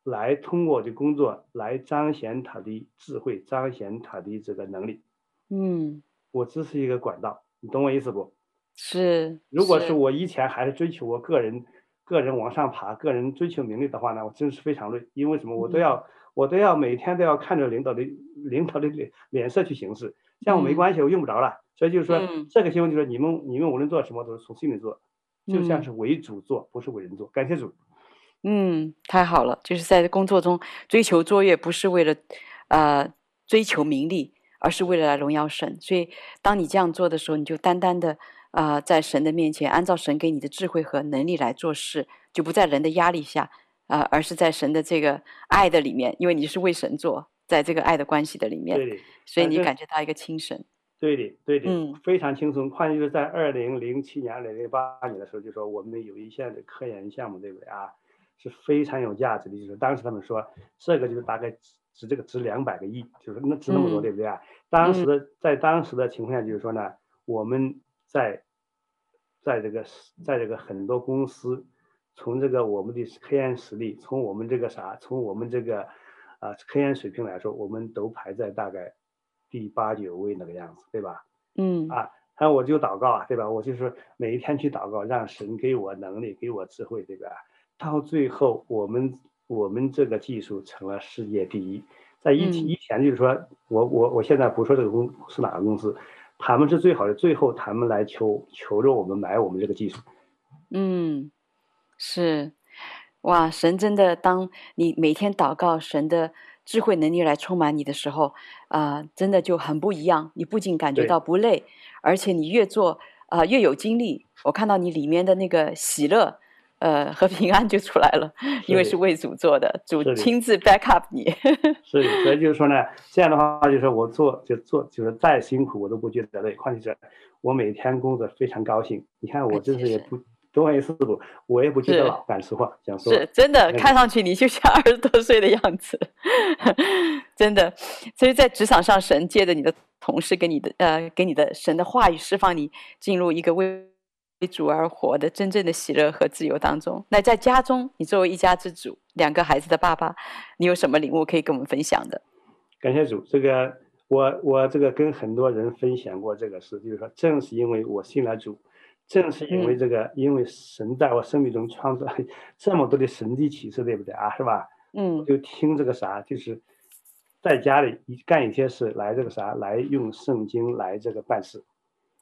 来通过我的工作来彰显他的智慧，彰显他的这个能力。嗯，我只是一个管道，你懂我意思不？是。如果是我以前还是追求我个人。个人往上爬，个人追求名利的话呢，我真是非常累，因为什么？我都要，嗯、我都要每天都要看着领导的领导的脸脸色去行事，这样我没关系，我用不着了。嗯、所以就是说，嗯、这个新闻就是你们你们无论做什么都是从心里做，就像是为主做，不是为人做。感谢主。嗯，太好了，就是在工作中追求卓越，不是为了呃追求名利，而是为了来荣耀神。所以当你这样做的时候，你就单单的。啊、呃，在神的面前，按照神给你的智慧和能力来做事，就不在人的压力下，啊、呃，而是在神的这个爱的里面，因为你是为神做，在这个爱的关系的里面，对的，所以你感觉到一个轻神。对的，对的，嗯，非常轻松。况且就是在二零零七年、二零零八年的时候，就说我们有一项的科研项目，对不对啊？是非常有价值的，就是当时他们说这个就是大概值这个值两百个亿，就是那值那么多，嗯、对不对啊？当时在当时的情况下，就是说呢，我们。在，在这个，在这个很多公司，从这个我们的科研实力，从我们这个啥，从我们这个，啊，科研水平来说，我们都排在大概第八九位那个样子，对吧？嗯。啊，那我就祷告啊，对吧？我就是每一天去祷告，让神给我能力，给我智慧，对吧？到最后，我们我们这个技术成了世界第一。在以以前就是说，我我我现在不说这个公是哪个公司。他们是最好的，最后他们来求求着我们买我们这个技术。嗯，是，哇，神真的，当你每天祷告，神的智慧能力来充满你的时候，啊、呃，真的就很不一样。你不仅感觉到不累，而且你越做啊、呃、越有精力。我看到你里面的那个喜乐。呃，和平安就出来了，因为是为主做的，主亲自 back up 你。是，所以就是说呢，这样的话就是我做就做，就是再辛苦我都不觉得累。况且是，我每天工作非常高兴。你看我真是也不多一次不，我也不觉得老，敢说话想说。是真的，看上去你就像二十多岁的样子，真的。所以在职场上，神借着你的同事给你的呃给你的神的话语释放你进入一个为主而活的真正的喜乐和自由当中。那在家中，你作为一家之主，两个孩子的爸爸，你有什么领悟可以跟我们分享的？感谢主，这个我我这个跟很多人分享过这个事，就是说，正是因为我信了主，正是因为这个，嗯、因为神在我生命中创造 这么多的神迹启示，对不对啊？是吧？嗯，就听这个啥，就是在家里干一些事，来这个啥，来用圣经来这个办事。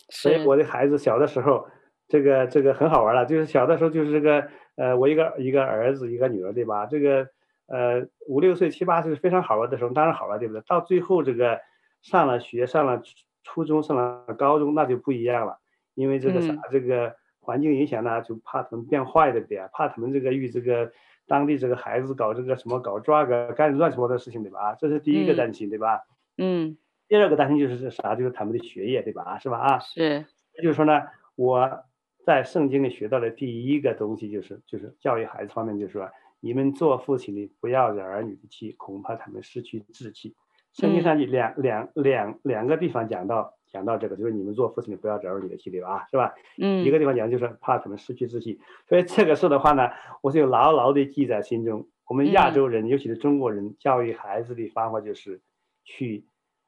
所以我的孩子小的时候。这个这个很好玩了，就是小的时候就是这个，呃，我一个一个儿子一个女儿，对吧？这个，呃，五六岁七八岁非常好玩的时候，当然好了，对不对？到最后这个上了学，上了初中，上了高中，那就不一样了，因为这个啥，这个环境影响呢，就怕他们变坏，对不对？怕他们这个与这个当地这个孩子搞这个什么搞 drug 干乱七八糟的事情，对吧？这是第一个担心，对吧？嗯。第二个担心就是这啥，就是他们的学业，对吧？是吧？啊。是。就是说呢，我。在圣经里学到的第一个东西就是，就是教育孩子方面，就是说，你们做父亲的不要惹儿女的气，恐怕他们失去志气。圣经上有两两两两个地方讲到讲到这个，就是你们做父亲的不要惹儿女的气，对吧？是吧？嗯。一个地方讲就是怕他们失去志气，所以这个事的话呢，我就牢牢地记在心中。我们亚洲人，尤其是中国人，教育孩子的方法就是去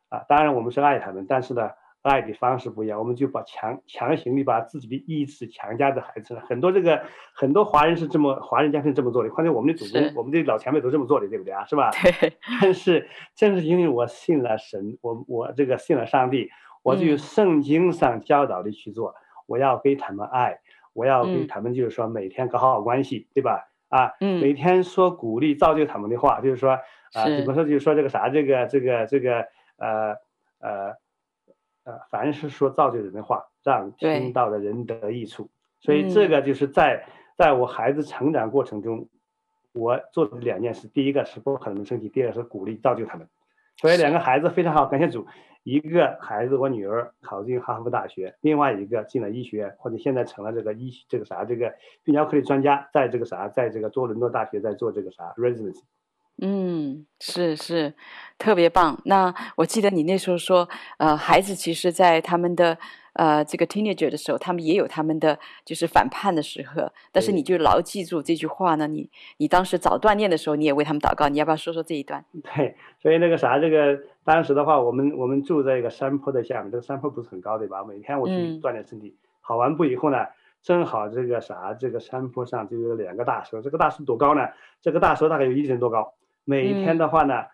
啊，当然我们是爱他们，但是呢。爱的方式不一样，我们就把强强行的把自己的意志强加在孩子上。很多这个很多华人是这么华人家庭这么做的，况且我们的祖宗、我们的老前辈都这么做的，对不对啊？是吧？对。但是正是因为我信了神，我我这个信了上帝，我就圣经上教导的去做。嗯、我要给他们爱，我要给他们就是说每天搞好好关系，对吧？啊，嗯、每天说鼓励造就他们的话，就是说啊，怎么说就是说这个啥，这个这个这个呃呃。呃，凡是说造就人的话，让听到的人得益处。所以这个就是在在我孩子成长过程中，我做的两件事：第一个是不可能生气，第二个是鼓励造就他们。所以两个孩子非常好，感谢主。一个孩子，我女儿考进哈佛大学，另外一个进了医学院，或者现在成了这个医这个啥这个泌尿科的专家，在这个啥，在这个多伦多大学在做这个啥 residency。嗯，是是，特别棒。那我记得你那时候说，呃，孩子其实，在他们的呃这个 teenager 的时候，他们也有他们的就是反叛的时刻。但是你就牢记住这句话呢。你你当时早锻炼的时候，你也为他们祷告。你要不要说说这一段？对，所以那个啥，这个当时的话，我们我们住在一个山坡的下面，这个山坡不是很高，对吧？每天我去锻炼身体，跑、嗯、完步以后呢，正好这个啥，这个山坡上就有两个大蛇。这个大蛇多高呢？这个大蛇大概有一人多高。每天的话呢，嗯、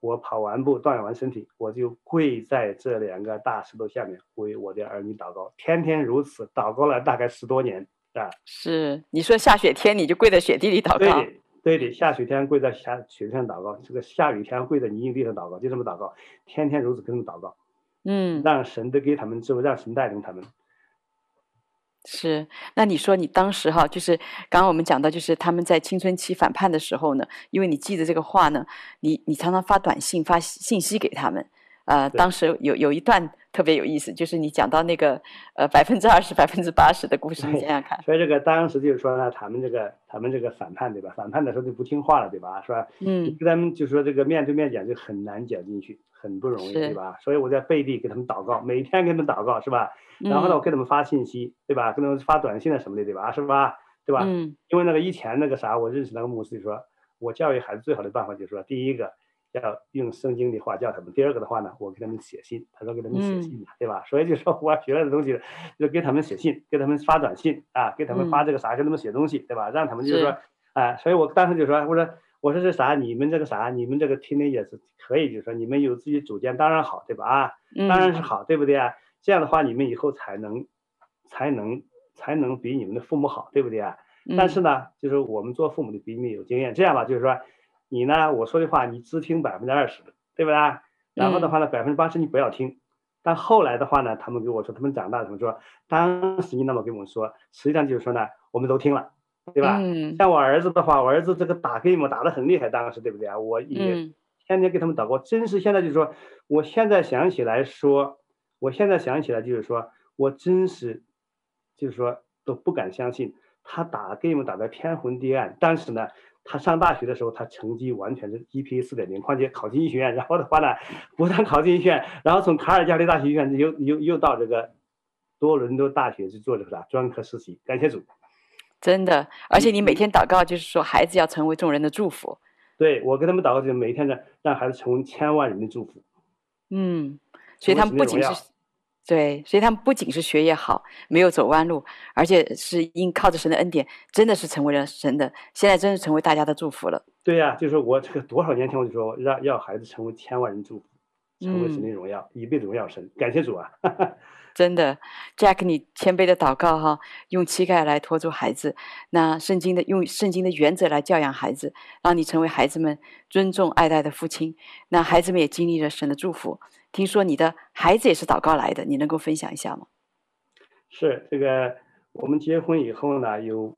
我跑完步锻炼完身体，我就跪在这两个大石头下面为我的儿女祷告，天天如此祷告了大概十多年啊。是，你说下雪天你就跪在雪地里祷告？对的，对的，下雪天跪在下雪地上祷告，这个下雨天跪在泥泞地上祷告，就这么祷告，天天如此跟他们祷告。嗯，让神都给他们智慧，让神带领他们。是，那你说你当时哈，就是刚刚我们讲到，就是他们在青春期反叛的时候呢，因为你记得这个话呢，你你常常发短信、发信息给他们，呃，当时有有一段特别有意思，就是你讲到那个呃百分之二十、百分之八十的故事，你想想看。所以这个当时就是说呢，他们这个他们这个反叛对吧？反叛的时候就不听话了对吧？是吧？嗯。跟他们就说这个面对面讲就很难讲进去，很不容易对吧？所以我在背地给他们祷告，每天给他们祷告是吧？然后呢，我给他们发信息，对吧？给他们发短信啊什么的，对吧？是吧？对吧？嗯。因为那个以前那个啥，我认识那个牧师就说，我教育孩子最好的办法就是说，第一个要用圣经的话教他们，第二个的话呢，我给他们写信，他说给他们写信，对吧？所以就说我学来的东西，就给他们写信，给他们发短信啊，给他们发这个啥，给他们写东西，对吧？让他们就是说，啊，所以我当时就说，我说我说这啥，你们这个啥，你们这个听的也是可以，就是说你们有自己主见，当然好，对吧？啊，当然是好，对不对啊？这样的话，你们以后才能，才能，才能比你们的父母好，对不对啊？嗯、但是呢，就是我们做父母的比你们有经验。这样吧，就是说，你呢，我说的话你只听百分之二十，对不对？然后的话呢，百分之八十你不要听。但后来的话呢，他们给我说，他们长大怎么说？当时你那么跟我们说，实际上就是说呢，我们都听了，对吧？嗯、像我儿子的话，我儿子这个打 game 打得很厉害，当时对不对啊？我也天天给他们祷告，真是现在就是说，我现在想起来说。我现在想起来，就是说我真是，就是说都不敢相信他打 game 打得天昏地暗，但是呢，他上大学的时候，他成绩完全是 GPA 四点零，况且考进医学院，然后的话呢，不但考进医学院，然后从卡尔加里大学医院又又又到这个多伦多大学去做这个啥专科实习，感谢主。真的，而且你每天祷告，就是说孩子要成为众人的祝福。对，我跟他们祷告，就是每天的让孩子成为千万人的祝福。嗯，所以他们不仅是。对，所以他们不仅是学业好，没有走弯路，而且是因靠着神的恩典，真的是成为了神的，现在真是成为大家的祝福了。对呀、啊，就是我这个多少年前我就说，让要孩子成为千万人祝福，成为神的荣耀，嗯、一辈子荣耀神。感谢主啊！真的，Jack，你谦卑的祷告哈，用膝盖来托住孩子，那圣经的用圣经的原则来教养孩子，让你成为孩子们尊重爱戴的父亲，那孩子们也经历了神的祝福。听说你的孩子也是祷告来的，你能够分享一下吗？是这个，我们结婚以后呢，有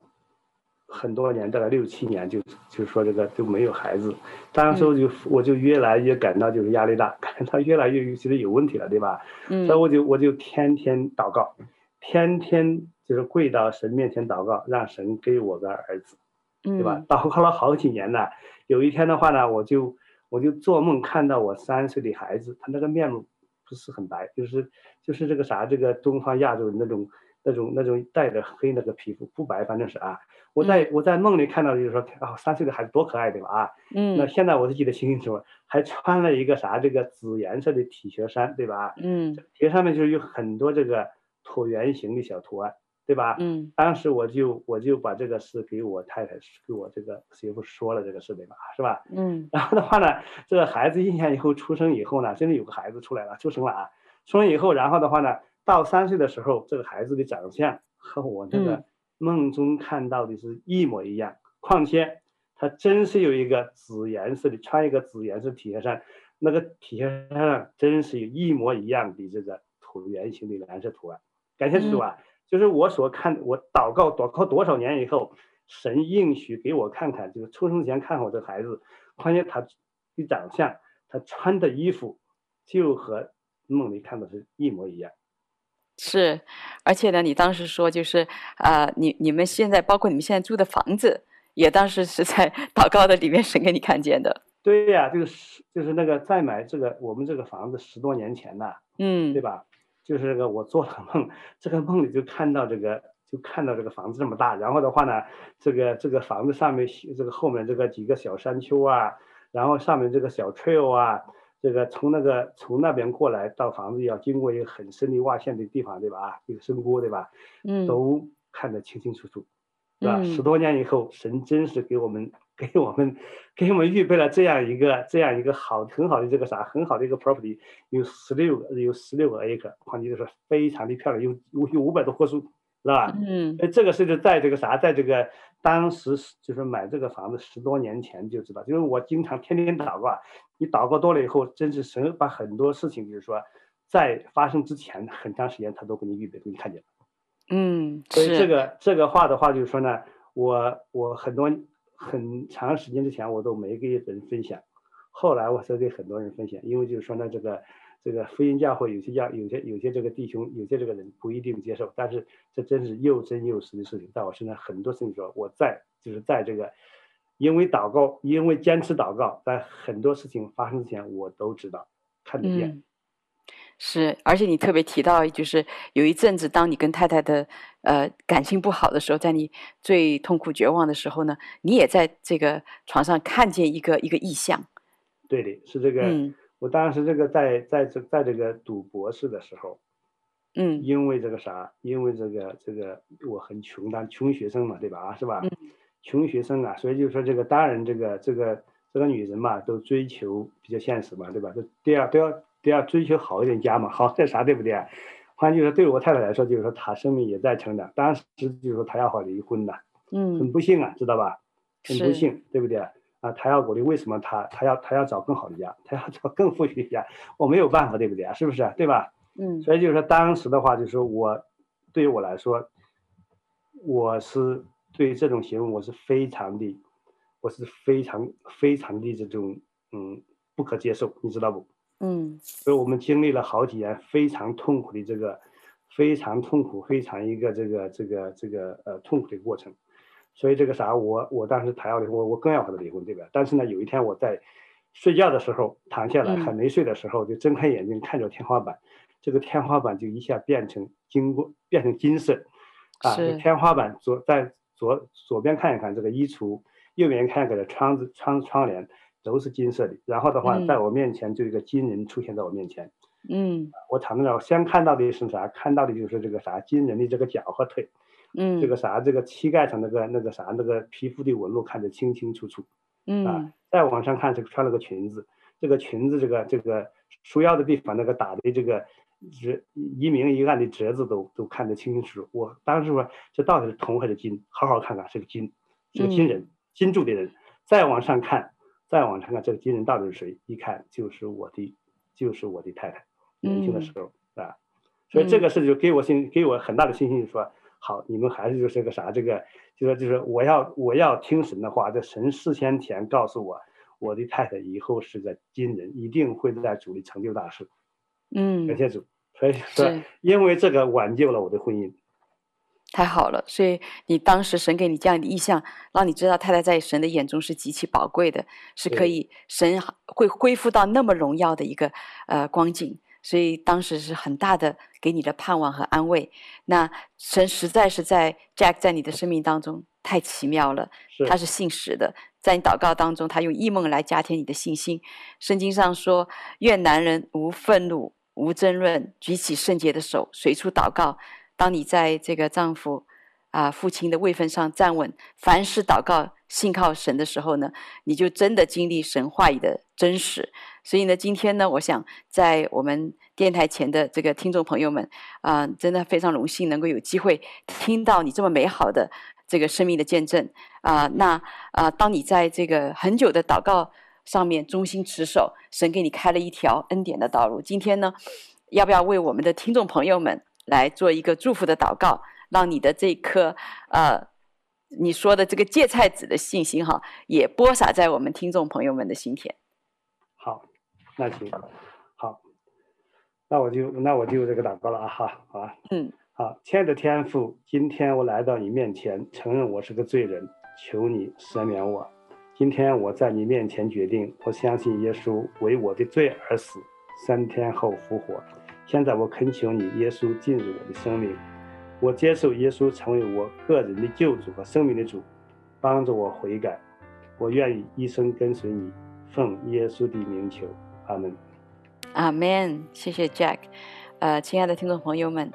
很多年，大概六七年就，就就说这个就没有孩子。当时我就、嗯、我就越来越感到就是压力大，感到越来越觉得有问题了，对吧？嗯。所以我就我就天天祷告，天天就是跪到神面前祷告，让神给我个儿子，对吧？嗯、祷告了好几年了，有一天的话呢，我就。我就做梦看到我三岁的孩子，他那个面目不是很白，就是就是这个啥，这个东方亚洲人那种那种那种带着黑那个皮肤不白，反正是啊。我在、嗯、我在梦里看到就是说啊，三岁的孩子多可爱对吧啊？嗯。那现在我是记得清清楚楚，还穿了一个啥这个紫颜色的体恤衫对吧？嗯。这上面就是有很多这个椭圆形的小图案。对吧？嗯，当时我就我就把这个事给我太太，给我这个媳妇说了这个事，对吧？是吧？嗯，然后的话呢，这个孩子一年以后出生以后呢，真的有个孩子出来了，出生了啊！出生以后，然后的话呢，到三岁的时候，这个孩子的长相和我那个梦中看到的是一模一样。嗯、况且他真是有一个紫颜色的，穿一个紫颜色体恤衫，那个体恤衫上真是有一模一样的这个椭圆形的蓝色图案。感谢主啊！嗯就是我所看，我祷告祷告多少年以后，神应许给我看看，就是出生前看看我这孩子，发现他的长相，他穿的衣服，就和梦里看的是一模一样。是，而且呢，你当时说就是啊、呃，你你们现在包括你们现在住的房子，也当时是在 祷告的里面神给你看见的。对呀、啊，就是就是那个再买这个我们这个房子十多年前呐，嗯，对吧？就是这个，我做了梦，这个梦里就看到这个，就看到这个房子这么大，然后的话呢，这个这个房子上面，这个后面这个几个小山丘啊，然后上面这个小 trail 啊，这个从那个从那边过来到房子要经过一个很深的挖陷的地方，对吧？啊，一个深沟，对吧？嗯，都看得清清楚楚，是吧？十多年以后，神真是给我们。给我们，给我们预备了这样一个这样一个好很好的这个啥很好的一个 property，有十六个有十六个 acre，况且就是非常的漂亮，有有有五百多棵树，是吧？嗯，哎，这个是就在这个啥，在这个当时就是买这个房子十多年前就知道，就是我经常天天祷告，你祷告多了以后，真是神把很多事情，就是说在发生之前很长时间他都给你预备，给你看见。嗯，所以这个这个话的话就是说呢，我我很多。很长时间之前我都没给人分享，后来我才给很多人分享，因为就是说呢，这个这个福音教会有些教有些有些这个弟兄有些这个人不一定接受，但是这真是又真又实的事情，在我身上很多事情说我在就是在这个因为祷告，因为坚持祷告，在很多事情发生之前我都知道看得见。嗯是，而且你特别提到，就是有一阵子，当你跟太太的呃感情不好的时候，在你最痛苦绝望的时候呢，你也在这个床上看见一个一个意象。对的，是这个。嗯。我当时这个在在这在这个读博士的时候，嗯，因为这个啥，因为这个这个我很穷，当穷学生嘛，对吧？啊，是吧？嗯。穷学生啊，所以就说这个当然这个这个这个女人嘛，都追求比较现实嘛，对吧？都都要都要。都要追求好一点家嘛，好在啥对不对？反正就是对我太太来说，就是说她生命也在成长。当时就是说她要好离婚的，嗯，很不幸啊，知道吧？很不幸，对不对？啊，她要鼓励，为什么她她要她要找更好的家，她要找更富裕的家？我没有办法，对不对啊？是不是？对吧？嗯。所以就是说，当时的话，就是我对于我来说，我是对于这种行为，我是非常的，我是非常非常的这种嗯不可接受，你知道不？嗯，所以我们经历了好几年非常痛苦的这个，非常痛苦，非常一个这个这个这个呃痛苦的过程，所以这个啥，我我当时谈要离婚，我我更要和他离婚，对吧？但是呢，有一天我在睡觉的时候躺下来还没睡的时候，就睁开眼睛看着天花板，这个天花板就一下变成金过变成金色，啊，天花板左在左左边看一看这个衣橱，右边看一看这窗子窗窗帘都是金色的。然后的话，在我面前就一个金人出现在我面前，嗯，我躺在那儿，先看到的是啥？看到的就是这个啥金人的这个脚和腿。嗯，这个啥，这个膝盖上那个那个啥，那个皮肤的纹路看得清清楚楚。嗯，啊，再往上看，这个穿了个裙子，这个裙子这个这个束腰的地方那个打的这个是一明一暗的折子都都看得清清楚楚。我当时说，这到底是铜还是金？好好看看，是个金，是个金人，嗯、金铸的人。再往上看，再往上看，这个金人到底是谁？一看就是我的，就是我的太太，年轻的时候、嗯、啊。所以这个事就给我信，给我很大的信心，说。好，你们还是就是个啥？这个就说就是我要我要听神的话，这神事先前告诉我，我的太太以后是个金人，一定会在主里成就大事。嗯，感谢主。所以说，因为这个挽救了我的婚姻。太好了，所以你当时神给你这样的意象，让你知道太太在神的眼中是极其宝贵的，是可以神会恢复到那么荣耀的一个呃光景。所以当时是很大的给你的盼望和安慰。那神实在是在 Jack 在你的生命当中太奇妙了，他是信实的，在你祷告当中，他用异梦来加添你的信心。圣经上说：“愿男人无愤怒、无争论，举起圣洁的手，随处祷告。”当你在这个丈夫啊父亲的位分上站稳，凡事祷告、信靠神的时候呢，你就真的经历神话语的真实。所以呢，今天呢，我想在我们电台前的这个听众朋友们，啊、真的非常荣幸能够有机会听到你这么美好的这个生命的见证啊、那啊、当你在这个很久的祷告上面忠心持守，神给你开了一条恩典的道路。今天呢，要不要为我们的听众朋友们来做一个祝福的祷告，让你的这颗呃你说的这个芥菜籽的信心哈，也播撒在我们听众朋友们的心田。好。那行，好，那我就那我就这个祷告了啊哈，好吧，嗯，好，亲爱的天父，今天我来到你面前，承认我是个罪人，求你赦免我。今天我在你面前决定，我相信耶稣为我的罪而死，三天后复活。现在我恳求你，耶稣进入我的生命，我接受耶稣成为我个人的救主和生命的主，帮助我悔改。我愿意一生跟随你，奉耶稣的名求。阿门，阿门。谢谢 Jack，呃，亲爱的听众朋友们，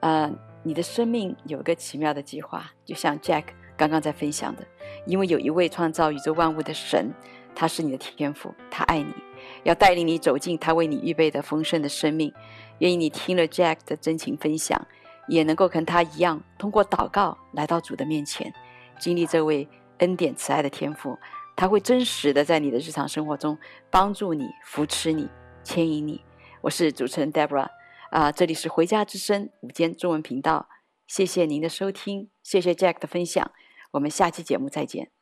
呃，你的生命有个奇妙的计划，就像 Jack 刚刚在分享的，因为有一位创造宇宙万物的神，他是你的天父，他爱你，要带领你走进他为你预备的丰盛的生命。愿意你听了 Jack 的真情分享，也能够跟他一样，通过祷告来到主的面前，经历这位恩典慈爱的天父。他会真实的在你的日常生活中帮助你、扶持你、牵引你。我是主持人 Deborah，啊、这里是回家之声午间中文频道。谢谢您的收听，谢谢 Jack 的分享，我们下期节目再见。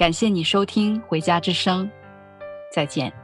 感谢你收听《回家之声》，再见。